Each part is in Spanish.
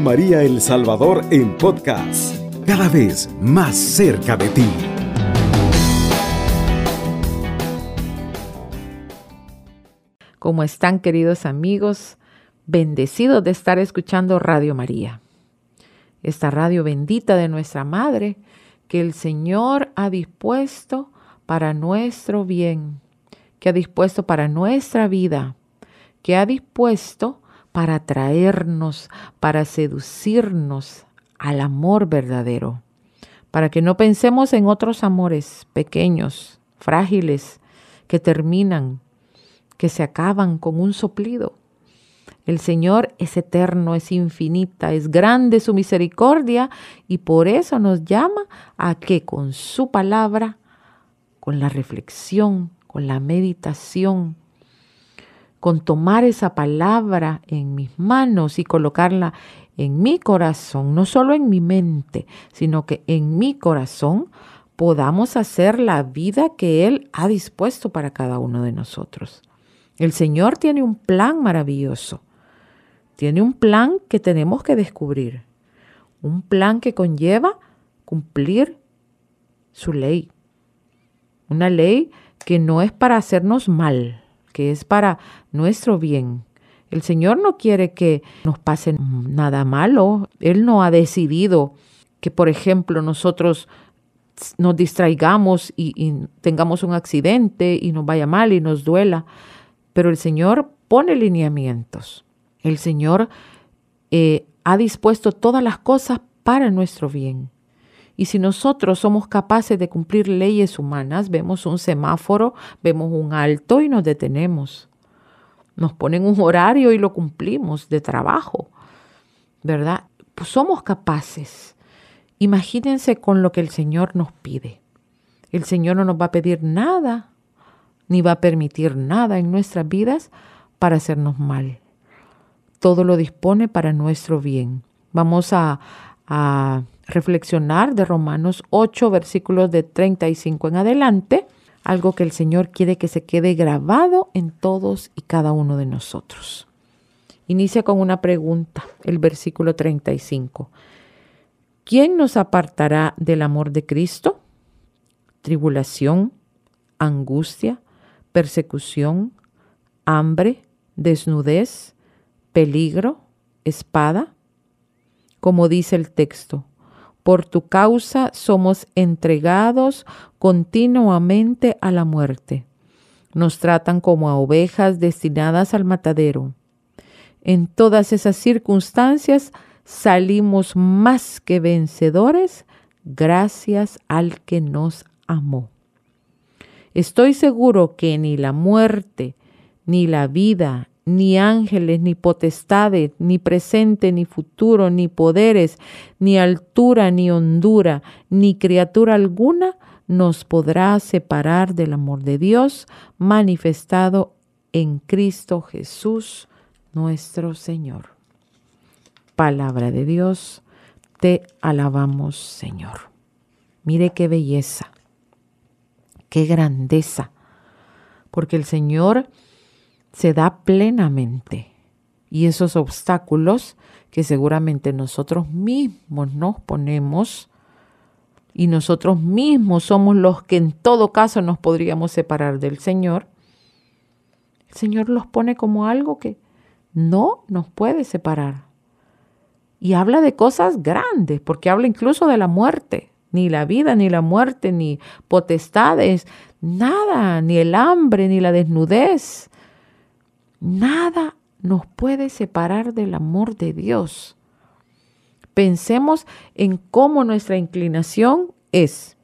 María El Salvador en podcast, cada vez más cerca de ti. ¿Cómo están queridos amigos? Bendecidos de estar escuchando Radio María, esta radio bendita de nuestra Madre que el Señor ha dispuesto para nuestro bien, que ha dispuesto para nuestra vida, que ha dispuesto para atraernos, para seducirnos al amor verdadero, para que no pensemos en otros amores pequeños, frágiles, que terminan, que se acaban con un soplido. El Señor es eterno, es infinita, es grande su misericordia y por eso nos llama a que con su palabra, con la reflexión, con la meditación, con tomar esa palabra en mis manos y colocarla en mi corazón, no solo en mi mente, sino que en mi corazón podamos hacer la vida que Él ha dispuesto para cada uno de nosotros. El Señor tiene un plan maravilloso, tiene un plan que tenemos que descubrir, un plan que conlleva cumplir su ley, una ley que no es para hacernos mal, que es para nuestro bien. El Señor no quiere que nos pase nada malo. Él no ha decidido que, por ejemplo, nosotros nos distraigamos y, tengamos un accidente y nos vaya mal y nos duela. Pero el Señor pone lineamientos. El Señor eh, ha dispuesto todas las cosas para nuestro bien. Y si nosotros somos capaces de cumplir leyes humanas, vemos un semáforo, vemos un alto y nos detenemos. Nos ponen un horario y lo cumplimos de trabajo, ¿verdad? Pues somos capaces. Imagínense con lo que el Señor nos pide. El Señor no nos va a pedir nada, ni va a permitir nada en nuestras vidas para hacernos mal. Todo lo dispone para nuestro bien. Vamos a, a reflexionar de Romanos 8, versículos de 35 en adelante, algo que el Señor quiere que se quede grabado en todos y cada uno de nosotros. Inicia con una pregunta, el versículo 35. ¿Quién nos apartará del amor de Cristo? Tribulación, angustia, persecución, hambre, desnudez, peligro, espada. Como dice el texto, por tu causa somos entregados continuamente a la muerte. Nos tratan como a ovejas destinadas al matadero. En todas esas circunstancias salimos más que vencedores gracias al que nos amó. Estoy seguro que ni la muerte, ni la vida, ni ángeles, ni potestades, ni presente, ni futuro, ni poderes, ni altura, ni hondura, ni criatura alguna nos podrá separar del amor de Dios manifestado en Cristo Jesús nuestro Señor. Palabra de Dios, te alabamos Señor. Mire qué belleza, qué grandeza, porque el Señor se da plenamente. Y esos obstáculos que seguramente nosotros mismos nos ponemos y nosotros mismos somos los que en todo caso nos podríamos separar del Señor, el Señor los pone como algo que no nos puede separar. Y habla de cosas grandes, porque habla incluso de la muerte, ni la vida, ni la muerte, ni potestades, nada, ni el hambre, ni la desnudez, Nada nos puede separar del amor de Dios. Pensemos en cómo nuestra inclinación es.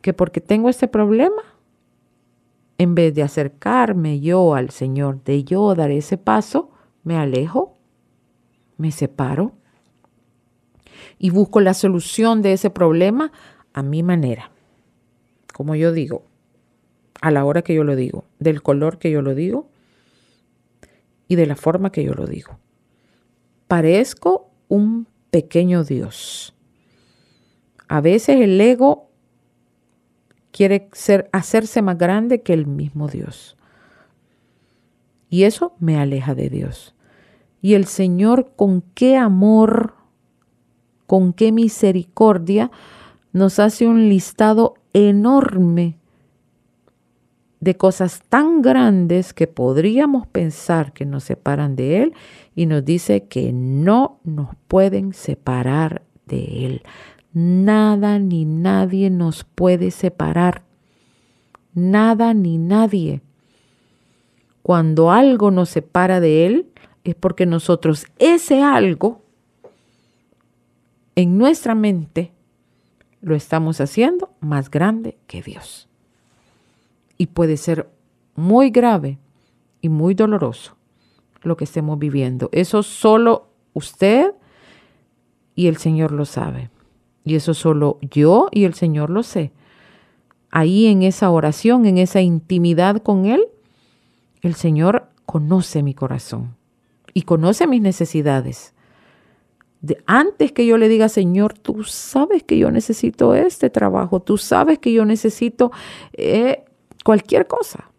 Que porque tengo este problema, en vez de acercarme yo al Señor, de yo dar ese paso, me alejo, me separo y busco la solución de ese problema a mi manera. Como yo digo, a la hora que yo lo digo, del color que yo lo digo, y de la forma que yo lo digo. Parezco un pequeño Dios. A veces el ego quiere ser, hacerse más grande que el mismo Dios. Y eso me aleja de Dios. Y el Señor con qué amor, con qué misericordia nos hace un listado enorme de cosas tan grandes que podríamos pensar que nos separan de Él y nos dice que no nos pueden separar de Él. Nada ni nadie nos puede separar. Nada ni nadie. Cuando algo nos separa de Él es porque nosotros ese algo en nuestra mente lo estamos haciendo más grande que Dios y puede ser muy grave y muy doloroso lo que estemos viviendo. Eso solo usted y el Señor lo sabe. Y eso solo yo y el Señor lo sé. Ahí en esa oración, en esa intimidad con Él, el Señor conoce mi corazón y conoce mis necesidades. De, antes que yo le diga, Señor, tú sabes que yo necesito este trabajo, tú sabes que yo necesito eh, cualquier cosa.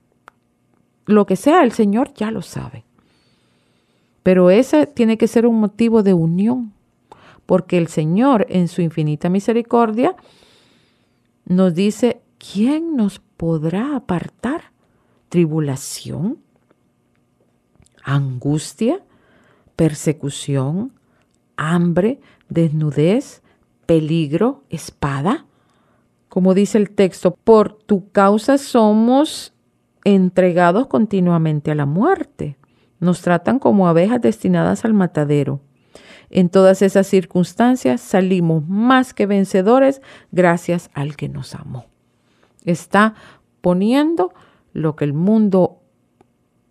Lo que sea, el Señor ya lo sabe. Pero ese tiene que ser un motivo de unión, porque el Señor en su infinita misericordia nos dice, ¿quién nos podrá apartar? ¿Tribulación? ¿Angustia? ¿Persecución? ¿Hambre? ¿Desnudez? ¿Peligro? ¿Espada? Como dice el texto, por tu causa somos entregados continuamente a la muerte. Nos tratan como abejas destinadas al matadero. En todas esas circunstancias salimos más que vencedores gracias al que nos amó. Está poniendo lo que el mundo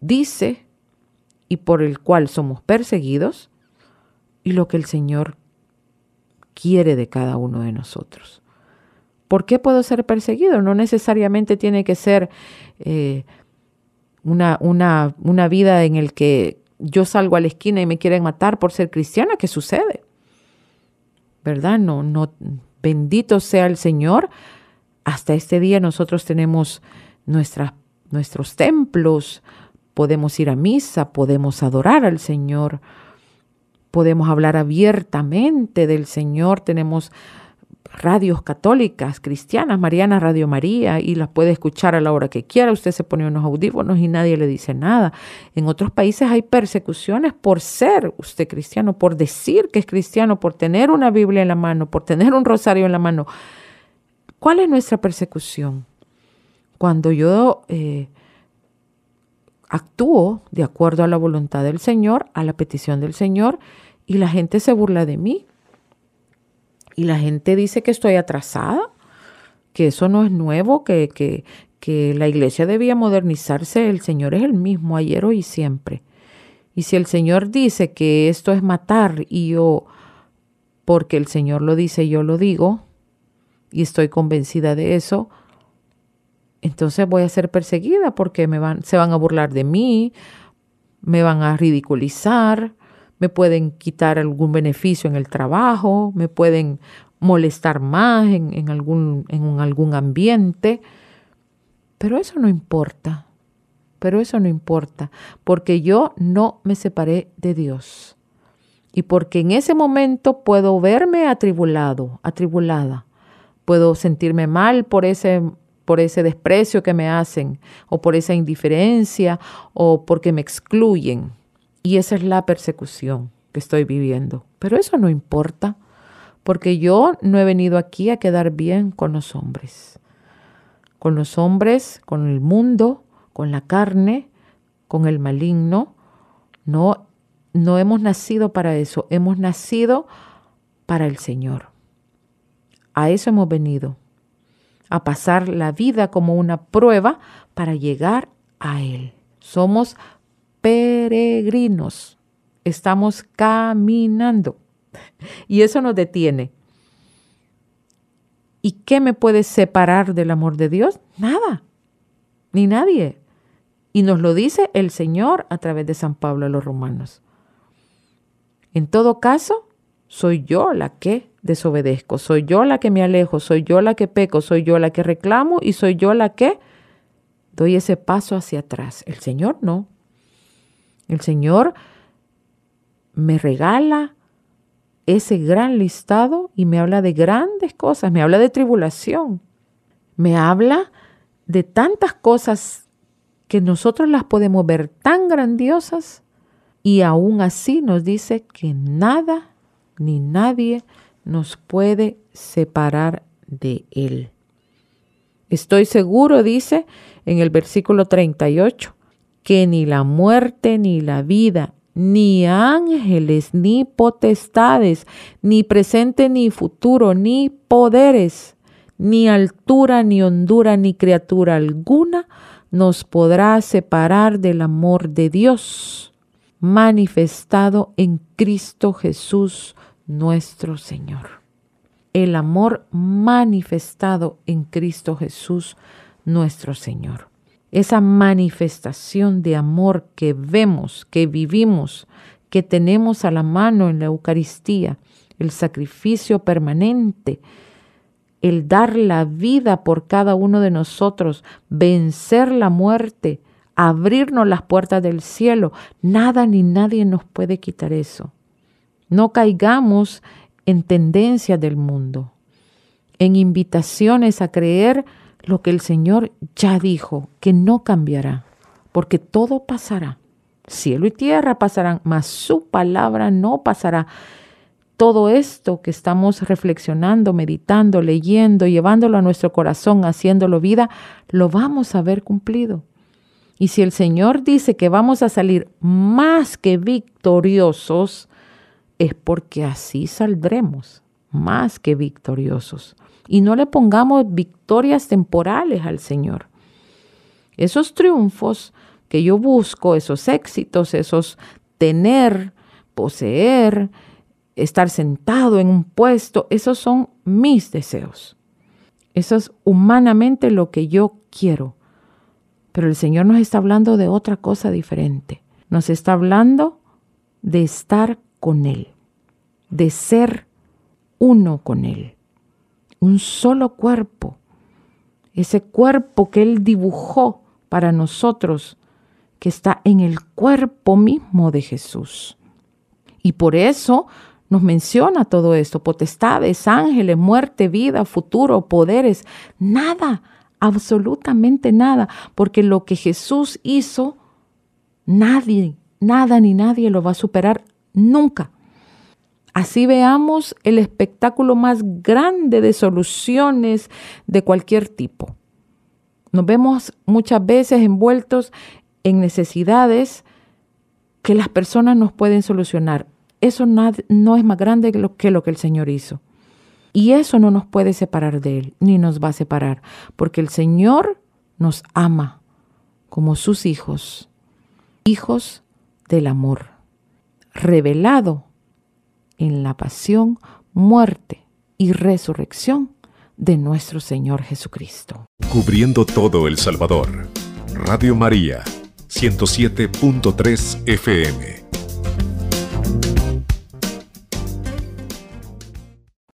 dice y por el cual somos perseguidos y lo que el Señor quiere de cada uno de nosotros. ¿Por qué puedo ser perseguido? No necesariamente tiene que ser eh, una, una, una vida en el que yo salgo a la esquina y me quieren matar por ser cristiana. ¿Qué sucede? ¿Verdad? No, no, bendito sea el Señor. Hasta este día nosotros tenemos nuestros templos, podemos ir a misa, podemos adorar al Señor, podemos hablar abiertamente del Señor, tenemos radios católicas, cristianas, Mariana Radio María, y las puede escuchar a la hora que quiera. Usted se pone unos audífonos y nadie le dice nada. En otros países hay persecuciones por ser usted cristiano, por decir que es cristiano, por tener una Biblia en la mano, por tener un rosario en la mano. ¿Cuál es nuestra persecución? Cuando yo eh, actúo de acuerdo a la voluntad del Señor, a la petición del Señor, y la gente se burla de mí y la gente dice que estoy atrasada, que eso no es nuevo, que, que, que la iglesia debía modernizarse. El Señor es el mismo ayer, hoy y siempre. Y si el Señor dice que esto es matar y yo, porque el Señor lo dice, yo lo digo, y estoy convencida de eso, entonces voy a ser perseguida porque me van, se van a burlar de mí, me van a ridiculizar, me pueden quitar algún beneficio en el trabajo, me pueden molestar más en, algún, en algún ambiente, pero eso no importa, pero eso no importa, porque yo no me separé de Dios y porque en ese momento puedo verme atribulado, atribulada, puedo sentirme mal por ese por ese desprecio que me hacen o por esa indiferencia o porque me excluyen. Y esa es la persecución que estoy viviendo. Pero eso no importa, porque yo no he venido aquí a quedar bien con los hombres. Con los hombres, con el mundo, con la carne, con el maligno. No, no hemos nacido para eso, hemos nacido para el Señor. A eso hemos venido, a pasar la vida como una prueba para llegar a Él. Somos peregrinos, estamos caminando y eso nos detiene. ¿Y qué me puede separar del amor de Dios? Nada, ni nadie. Y nos lo dice el Señor a través de San Pablo a los romanos. En todo caso, soy yo la que desobedezco, soy yo la que me alejo, soy yo la que peco, soy yo la que reclamo y soy yo la que doy ese paso hacia atrás. El Señor no. El Señor me regala ese gran listado y me habla de grandes cosas, me habla de tribulación, me habla de tantas cosas que nosotros las podemos ver tan grandiosas y aún así nos dice que nada ni nadie nos puede separar de Él. Estoy seguro, dice en el versículo 38, que ni la muerte ni la vida, ni ángeles, ni potestades, ni presente ni futuro, ni poderes, ni altura, ni hondura, ni criatura alguna nos podrá separar del amor de Dios manifestado en Cristo Jesús nuestro Señor. El amor manifestado en Cristo Jesús nuestro Señor esa manifestación de amor que vemos, que vivimos, que tenemos a la mano en la Eucaristía, el sacrificio permanente, el dar la vida por cada uno de nosotros, vencer la muerte, abrirnos las puertas del cielo. Nada ni nadie nos puede quitar eso. No caigamos en tendencias del mundo, en invitaciones a creer lo que el Señor ya dijo, que no cambiará, porque todo pasará. Cielo y tierra pasarán, mas su palabra no pasará. Todo esto que estamos reflexionando, meditando, leyendo, llevándolo a nuestro corazón, haciéndolo vida, lo vamos a ver cumplido. Y si el Señor dice que vamos a salir más que victoriosos, es porque así saldremos, más que victoriosos y no le pongamos victorias temporales al Señor. Esos triunfos que yo busco, esos éxitos, esos tener, poseer, estar sentado en un puesto, esos son mis deseos. Eso es humanamente lo que yo quiero. Pero el Señor nos está hablando de otra cosa diferente. Nos está hablando de estar con Él, de ser uno con Él un solo cuerpo, ese cuerpo que Él dibujó para nosotros, que está en el cuerpo mismo de Jesús. Y por eso nos menciona todo esto, potestades, ángeles, muerte, vida, futuro, poderes, nada, absolutamente nada, porque lo que Jesús hizo, nadie, nada ni nadie lo va a superar nunca. Así veamos el espectáculo más grande de soluciones de cualquier tipo. Nos vemos muchas veces envueltos en necesidades que las personas nos pueden solucionar. Eso no es más grande que lo, que el Señor hizo. Y eso no nos puede separar de Él, ni nos va a separar, porque el Señor nos ama como sus hijos, hijos del amor, revelado en la pasión, muerte y resurrección de nuestro Señor Jesucristo. Cubriendo todo El Salvador. Radio María, 107.3 FM.